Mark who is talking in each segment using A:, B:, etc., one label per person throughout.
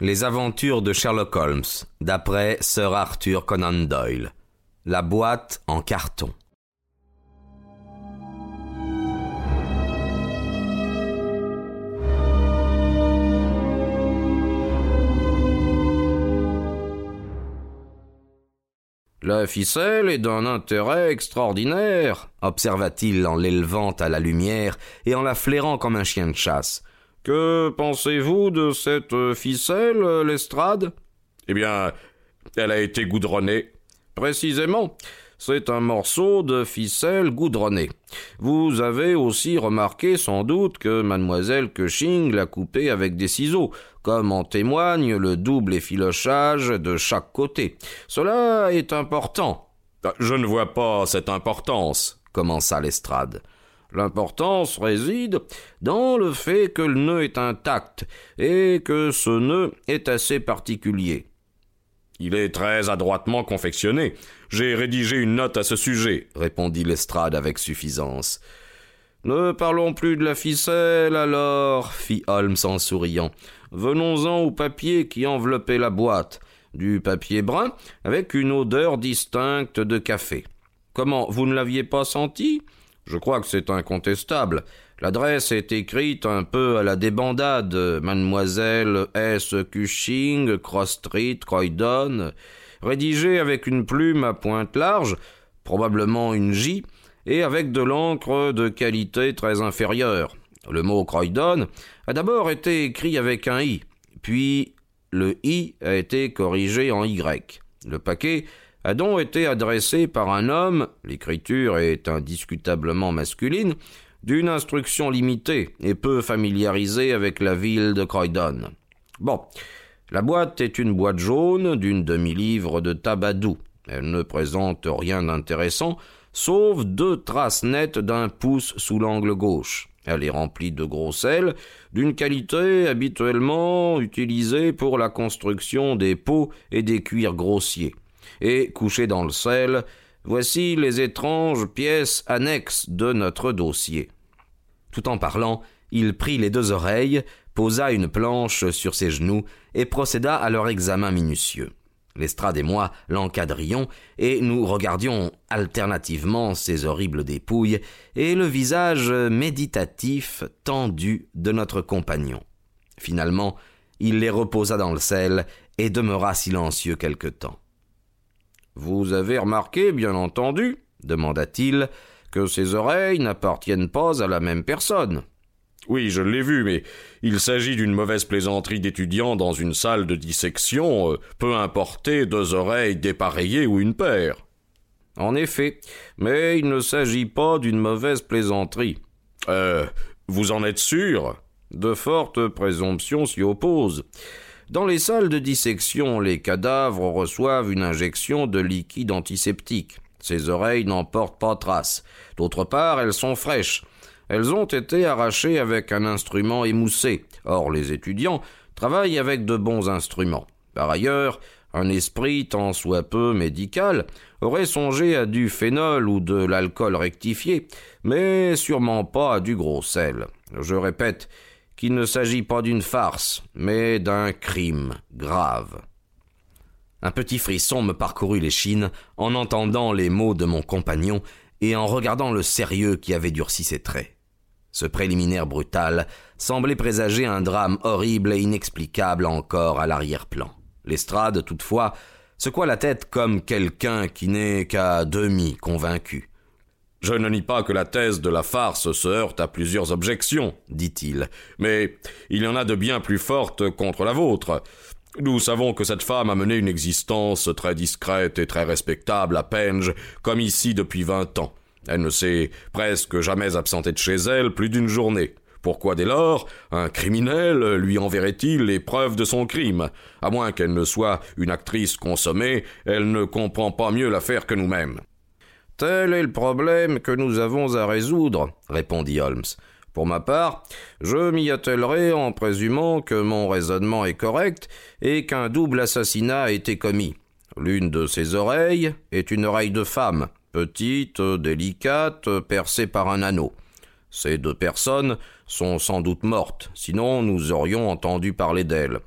A: Les aventures de Sherlock Holmes, d'après Sir Arthur Conan Doyle. La boîte en carton. La ficelle est d'un intérêt extraordinaire, observa-t-il en l'élevant à la lumière et en la flairant comme un chien de chasse. Que pensez-vous de cette ficelle, Lestrade?
B: Eh bien, elle a été goudronnée.
A: Précisément. C'est un morceau de ficelle goudronnée. Vous avez aussi remarqué sans doute que mademoiselle Cushing l'a coupé avec des ciseaux, comme en témoigne le double effilochage de chaque côté. Cela est important.
B: Ah, je ne vois pas cette importance,
A: commença Lestrade. L'importance réside dans le fait que le nœud est intact et que ce nœud est assez particulier.
B: Il est très adroitement confectionné. J'ai rédigé une note à ce sujet,
A: répondit Lestrade avec suffisance. Ne parlons plus de la ficelle, alors, fit Holmes en souriant. Venons-en au papier qui enveloppait la boîte. Du papier brun, avec une odeur distincte de café. Comment, vous ne l'aviez pas senti? Je crois que c'est incontestable. L'adresse est écrite un peu à la débandade. Mademoiselle S. Cushing, Cross Street, Croydon. Rédigée avec une plume à pointe large, probablement une J, et avec de l'encre de qualité très inférieure. Le mot Croydon a d'abord été écrit avec un I, puis le I a été corrigé en Y. Le paquet a donc été adressé par un homme, l'écriture est indiscutablement masculine, d'une instruction limitée et peu familiarisée avec la ville de Croydon. Bon, la boîte est une boîte jaune d'une demi-livre de tabac doux. Elle ne présente rien d'intéressant, sauf deux traces nettes d'un pouce sous l'angle gauche. Elle est remplie de gros sel, d'une qualité habituellement utilisée pour la construction des pots et des cuirs grossiers. Et, couchée dans le sel, Voici les étranges pièces annexes de notre dossier. Tout en parlant, il prit les deux oreilles, posa une planche sur ses genoux et procéda à leur examen minutieux. Lestrade et moi l'encadrions et nous regardions alternativement ces horribles dépouilles et le visage méditatif tendu de notre compagnon. Finalement, il les reposa dans le sel et demeura silencieux quelque temps. Vous avez remarqué, bien entendu, demanda-t-il, que ces oreilles n'appartiennent pas à la même personne.
B: Oui, je l'ai vu, mais il s'agit d'une mauvaise plaisanterie d'étudiant dans une salle de dissection, euh, peu importer deux oreilles dépareillées ou une paire.
A: En effet, mais il ne s'agit pas d'une mauvaise plaisanterie.
B: Euh, vous en êtes sûr?
A: De fortes présomptions s'y opposent. Dans les salles de dissection, les cadavres reçoivent une injection de liquide antiseptique. Ces oreilles n'en portent pas trace. D'autre part, elles sont fraîches. Elles ont été arrachées avec un instrument émoussé. Or, les étudiants travaillent avec de bons instruments. Par ailleurs, un esprit tant soit peu médical aurait songé à du phénol ou de l'alcool rectifié, mais sûrement pas à du gros sel. Je répète, qu'il ne s'agit pas d'une farce, mais d'un crime grave. Un petit frisson me parcourut l'échine en entendant les mots de mon compagnon et en regardant le sérieux qui avait durci ses traits. Ce préliminaire brutal semblait présager un drame horrible et inexplicable encore à l'arrière-plan. L'estrade, toutefois, secoua la tête comme quelqu'un qui n'est qu'à demi convaincu.
B: Je ne nie pas que la thèse de la farce se heurte à plusieurs objections, dit-il, mais il y en a de bien plus fortes contre la vôtre. Nous savons que cette femme a mené une existence très discrète et très respectable à Penge, comme ici depuis vingt ans. Elle ne s'est presque jamais absentée de chez elle plus d'une journée. Pourquoi dès lors un criminel lui enverrait-il les preuves de son crime? À moins qu'elle ne soit une actrice consommée, elle ne comprend pas mieux l'affaire que nous-mêmes.
A: Tel est le problème que nous avons à résoudre, répondit Holmes. Pour ma part, je m'y attellerai en présumant que mon raisonnement est correct et qu'un double assassinat a été commis. L'une de ces oreilles est une oreille de femme, petite, délicate, percée par un anneau. Ces deux personnes sont sans doute mortes, sinon nous aurions entendu parler d'elles.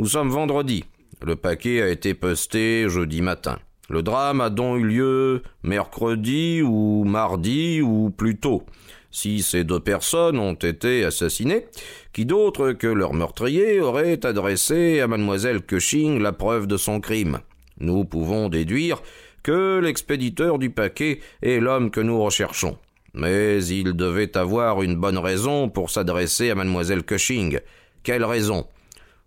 A: Nous sommes vendredi. Le paquet a été posté jeudi matin. Le drame a donc eu lieu mercredi ou mardi ou plus tôt. Si ces deux personnes ont été assassinées, qui d'autre que leur meurtrier aurait adressé à mademoiselle Cushing la preuve de son crime Nous pouvons déduire que l'expéditeur du paquet est l'homme que nous recherchons. Mais il devait avoir une bonne raison pour s'adresser à mademoiselle Cushing. Quelle raison?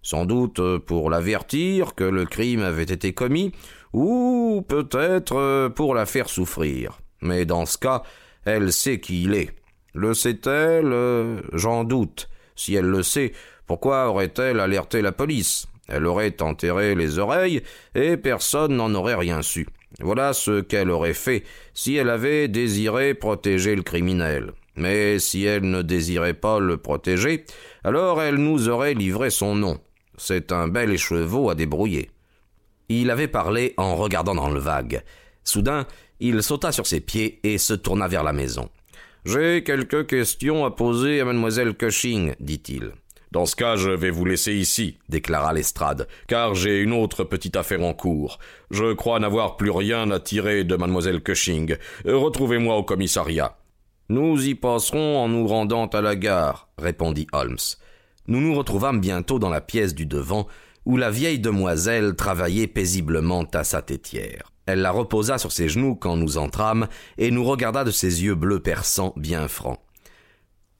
A: Sans doute pour l'avertir que le crime avait été commis, ou peut-être pour la faire souffrir. Mais dans ce cas, elle sait qui il est. Le sait-elle? J'en doute. Si elle le sait, pourquoi aurait-elle alerté la police? Elle aurait enterré les oreilles, et personne n'en aurait rien su. Voilà ce qu'elle aurait fait si elle avait désiré protéger le criminel. Mais si elle ne désirait pas le protéger, alors elle nous aurait livré son nom. C'est un bel écheveau à débrouiller. Il avait parlé en regardant dans le vague. Soudain, il sauta sur ses pieds et se tourna vers la maison. J'ai quelques questions à poser à mademoiselle Cushing, dit-il.
B: Dans ce cas, je vais vous laisser ici, déclara Lestrade, car j'ai une autre petite affaire en cours. Je crois n'avoir plus rien à tirer de mademoiselle Cushing. Retrouvez-moi au commissariat.
A: Nous y passerons en nous rendant à la gare, répondit Holmes. Nous nous retrouvâmes bientôt dans la pièce du devant, où la vieille demoiselle travaillait paisiblement à sa tétière. Elle la reposa sur ses genoux quand nous entrâmes, et nous regarda de ses yeux bleus perçants bien francs.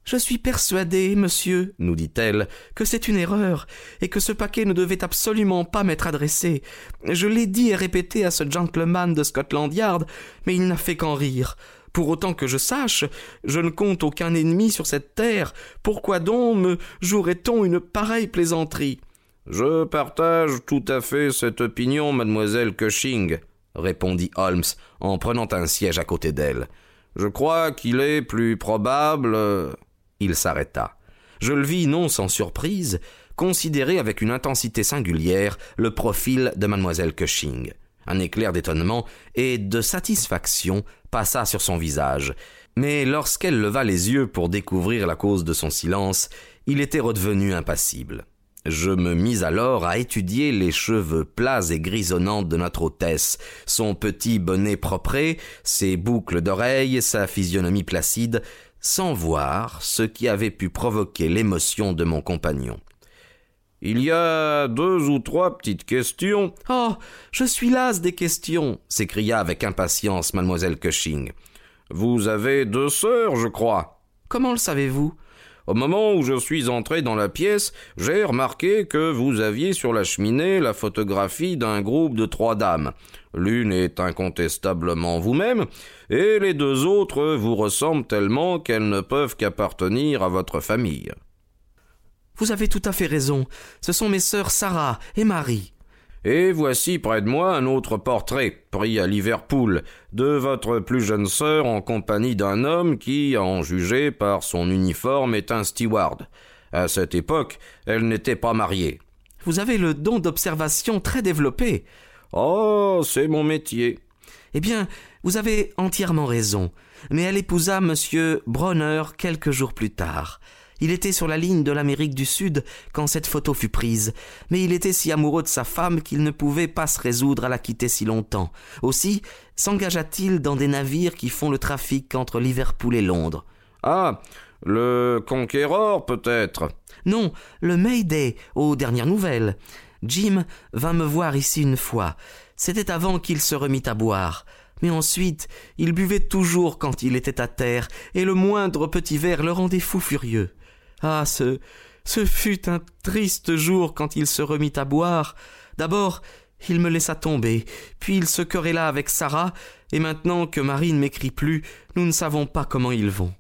C: Je suis persuadée, monsieur, nous dit-elle, que c'est une erreur, et que ce paquet ne devait absolument pas m'être adressé. Je l'ai dit et répété à ce gentleman de Scotland Yard, mais il n'a fait qu'en rire. Pour autant que je sache, je ne compte aucun ennemi sur cette terre. Pourquoi donc me jouerait-on une pareille plaisanterie?
A: Je partage tout à fait cette opinion, mademoiselle Cushing, répondit Holmes en prenant un siège à côté d'elle. Je crois qu'il est plus probable. Il s'arrêta. Je le vis non sans surprise, considérer avec une intensité singulière le profil de mademoiselle Cushing. Un éclair d'étonnement et de satisfaction passa sur son visage, mais lorsqu'elle leva les yeux pour découvrir la cause de son silence, il était redevenu impassible. Je me mis alors à étudier les cheveux plats et grisonnants de notre hôtesse, son petit bonnet propre, ses boucles d'oreilles, sa physionomie placide, sans voir ce qui avait pu provoquer l'émotion de mon compagnon. Il y a deux ou trois petites questions.
C: Oh. Je suis lasse des questions. s'écria avec impatience mademoiselle Cushing.
A: Vous avez deux sœurs, je crois.
C: Comment le savez-vous?
A: Au moment où je suis entré dans la pièce, j'ai remarqué que vous aviez sur la cheminée la photographie d'un groupe de trois dames. L'une est incontestablement vous-même, et les deux autres vous ressemblent tellement qu'elles ne peuvent qu'appartenir à votre famille.
C: Vous avez tout à fait raison. Ce sont mes sœurs Sarah et Marie.
A: Et voici près de moi un autre portrait, pris à Liverpool, de votre plus jeune sœur en compagnie d'un homme qui, à en juger par son uniforme, est un steward. À cette époque, elle n'était pas mariée.
C: Vous avez le don d'observation très développé.
A: Oh, c'est mon métier.
C: Eh bien, vous avez entièrement raison. Mais elle épousa monsieur Bronner quelques jours plus tard. Il était sur la ligne de l'Amérique du Sud quand cette photo fut prise, mais il était si amoureux de sa femme qu'il ne pouvait pas se résoudre à la quitter si longtemps. Aussi s'engagea-t-il dans des navires qui font le trafic entre Liverpool et Londres.
A: Ah. Le Conquéror, peut-être.
C: Non, le Mayday, aux dernières nouvelles. Jim vint me voir ici une fois. C'était avant qu'il se remît à boire. Mais ensuite, il buvait toujours quand il était à terre, et le moindre petit verre le rendait fou furieux. Ah, ce, ce fut un triste jour quand il se remit à boire. D'abord, il me laissa tomber, puis il se querella avec Sarah, et maintenant que Marie ne m'écrit plus, nous ne savons pas comment ils vont.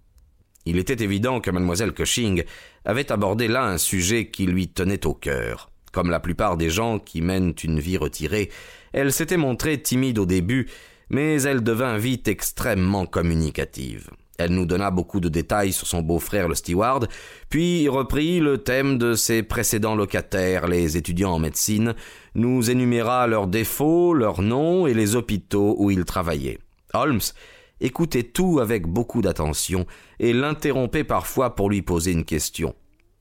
A: Il était évident que mademoiselle Cushing avait abordé là un sujet qui lui tenait au cœur. Comme la plupart des gens qui mènent une vie retirée, elle s'était montrée timide au début, mais elle devint vite extrêmement communicative. Elle nous donna beaucoup de détails sur son beau-frère le steward, puis reprit le thème de ses précédents locataires, les étudiants en médecine, nous énuméra leurs défauts, leurs noms et les hôpitaux où ils travaillaient. Holmes écoutait tout avec beaucoup d'attention et l'interrompait parfois pour lui poser une question.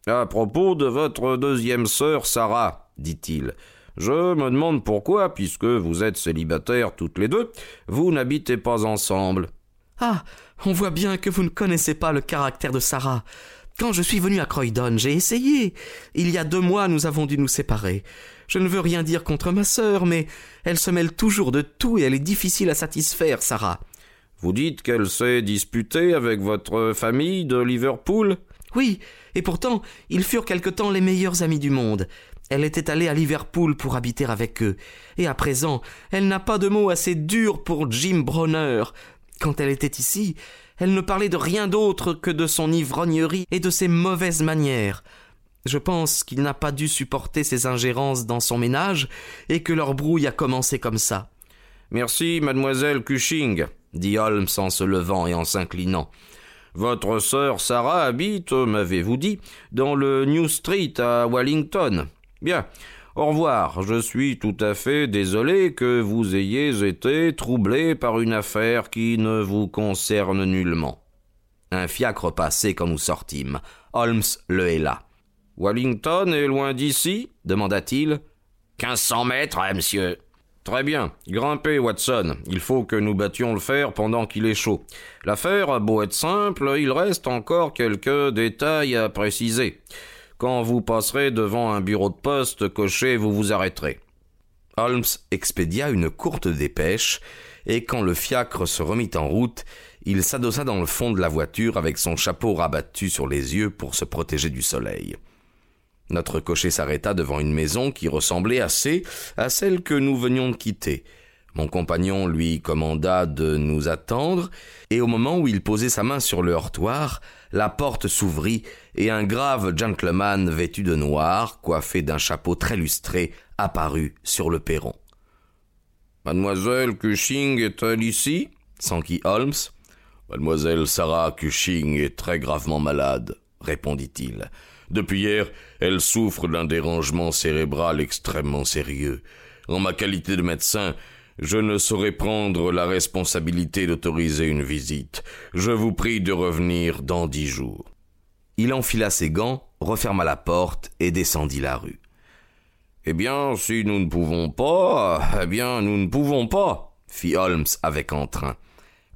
A: À propos de votre deuxième sœur, Sarah, dit-il, je me demande pourquoi, puisque vous êtes célibataires toutes les deux, vous n'habitez pas ensemble.
C: Ah, on voit bien que vous ne connaissez pas le caractère de Sarah. Quand je suis venu à Croydon, j'ai essayé. Il y a deux mois, nous avons dû nous séparer. Je ne veux rien dire contre ma sœur, mais elle se mêle toujours de tout et elle est difficile à satisfaire, Sarah.
A: Vous dites qu'elle s'est disputée avec votre famille de Liverpool?
C: Oui, et pourtant, ils furent quelque temps les meilleurs amis du monde. Elle était allée à Liverpool pour habiter avec eux, et à présent, elle n'a pas de mots assez durs pour Jim Bronner. Quand elle était ici, elle ne parlait de rien d'autre que de son ivrognerie et de ses mauvaises manières. Je pense qu'il n'a pas dû supporter ses ingérences dans son ménage, et que leur brouille a commencé comme ça.
A: Merci, mademoiselle Cushing, dit Holmes en se levant et en s'inclinant. Votre sœur Sarah habite, m'avez-vous dit, dans le New Street à Wellington. Bien. Au revoir. Je suis tout à fait désolé que vous ayez été troublé par une affaire qui ne vous concerne nullement.
C: Un fiacre passait quand nous sortîmes. Holmes le héla.
A: Wellington est loin d'ici demanda-t-il.
D: Quinze cents mètres, hein, monsieur.
A: Très bien. Grimpez, Watson. Il faut que nous battions le fer pendant qu'il est chaud. L'affaire a beau être simple, il reste encore quelques détails à préciser. Quand vous passerez devant un bureau de poste coché, vous vous arrêterez.
C: Holmes expédia une courte dépêche, et quand le fiacre se remit en route, il s'adossa dans le fond de la voiture avec son chapeau rabattu sur les yeux pour se protéger du soleil. Notre cocher s'arrêta devant une maison qui ressemblait assez à celle que nous venions de quitter. Mon compagnon lui commanda de nous attendre, et au moment où il posait sa main sur le heurtoir, la porte s'ouvrit et un grave gentleman vêtu de noir, coiffé d'un chapeau très lustré, apparut sur le perron.
A: Mademoiselle Cushing est-elle ici?
C: s'enquit Holmes.
B: Mademoiselle Sarah Cushing est très gravement malade, répondit-il. Depuis hier, elle souffre d'un dérangement cérébral extrêmement sérieux. En ma qualité de médecin, je ne saurais prendre la responsabilité d'autoriser une visite. Je vous prie de revenir dans dix jours.
C: Il enfila ses gants, referma la porte et descendit la rue.
A: Eh bien, si nous ne pouvons pas, eh bien, nous ne pouvons pas, fit Holmes avec entrain.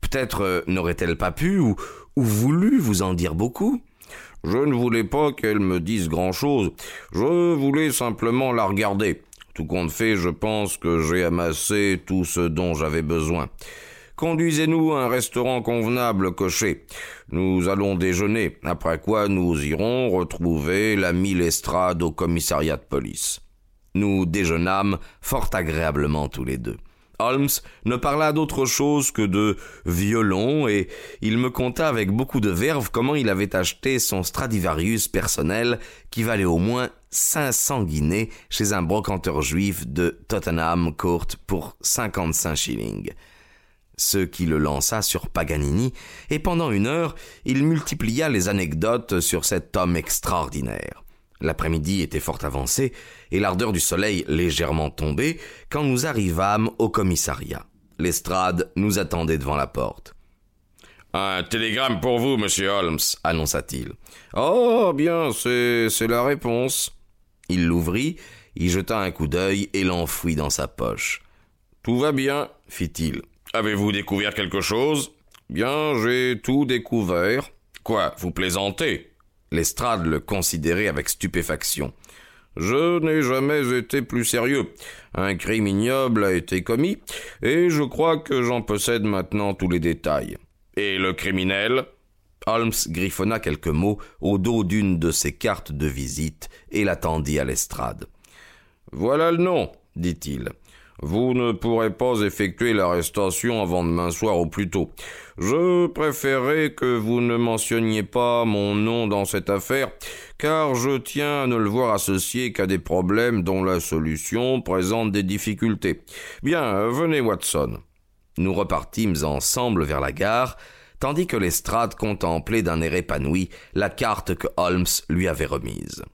C: Peut-être euh, n'aurait-elle pas pu ou, ou voulu vous en dire beaucoup?
A: Je ne voulais pas qu'elle me dise grand-chose. Je voulais simplement la regarder. Tout compte fait, je pense que j'ai amassé tout ce dont j'avais besoin. Conduisez-nous à un restaurant convenable coché. Nous allons déjeuner, après quoi nous irons retrouver l'ami Lestrade au commissariat de police.
C: Nous déjeunâmes fort agréablement tous les deux. Holmes ne parla d'autre chose que de violon et il me conta avec beaucoup de verve comment il avait acheté son Stradivarius personnel qui valait au moins 500 guinées chez un brocanteur juif de Tottenham Court pour 55 shillings. Ce qui le lança sur Paganini, et pendant une heure, il multiplia les anecdotes sur cet homme extraordinaire. L'après-midi était fort avancé et l'ardeur du soleil légèrement tombée quand nous arrivâmes au commissariat. L'estrade nous attendait devant la porte.
B: Un télégramme pour vous, monsieur Holmes, annonça-t-il.
A: Oh, bien, c'est, c'est la réponse.
C: Il l'ouvrit, y jeta un coup d'œil et l'enfouit dans sa poche.
A: Tout va bien, fit-il.
B: Avez-vous découvert quelque chose?
A: Bien, j'ai tout découvert.
B: Quoi, vous plaisantez?
C: Lestrade le considérait avec stupéfaction.
A: Je n'ai jamais été plus sérieux. Un crime ignoble a été commis, et je crois que j'en possède maintenant tous les détails.
B: Et le criminel?
C: Holmes griffonna quelques mots au dos d'une de ses cartes de visite et l'attendit à l'estrade.
A: Voilà le nom, dit-il. Vous ne pourrez pas effectuer l'arrestation avant demain soir au plus tôt. Je préférerais que vous ne mentionniez pas mon nom dans cette affaire, car je tiens à ne le voir associé qu'à des problèmes dont la solution présente des difficultés. Bien, venez, Watson.
C: Nous repartîmes ensemble vers la gare, tandis que l'estrade contemplait d'un air épanoui la carte que Holmes lui avait remise.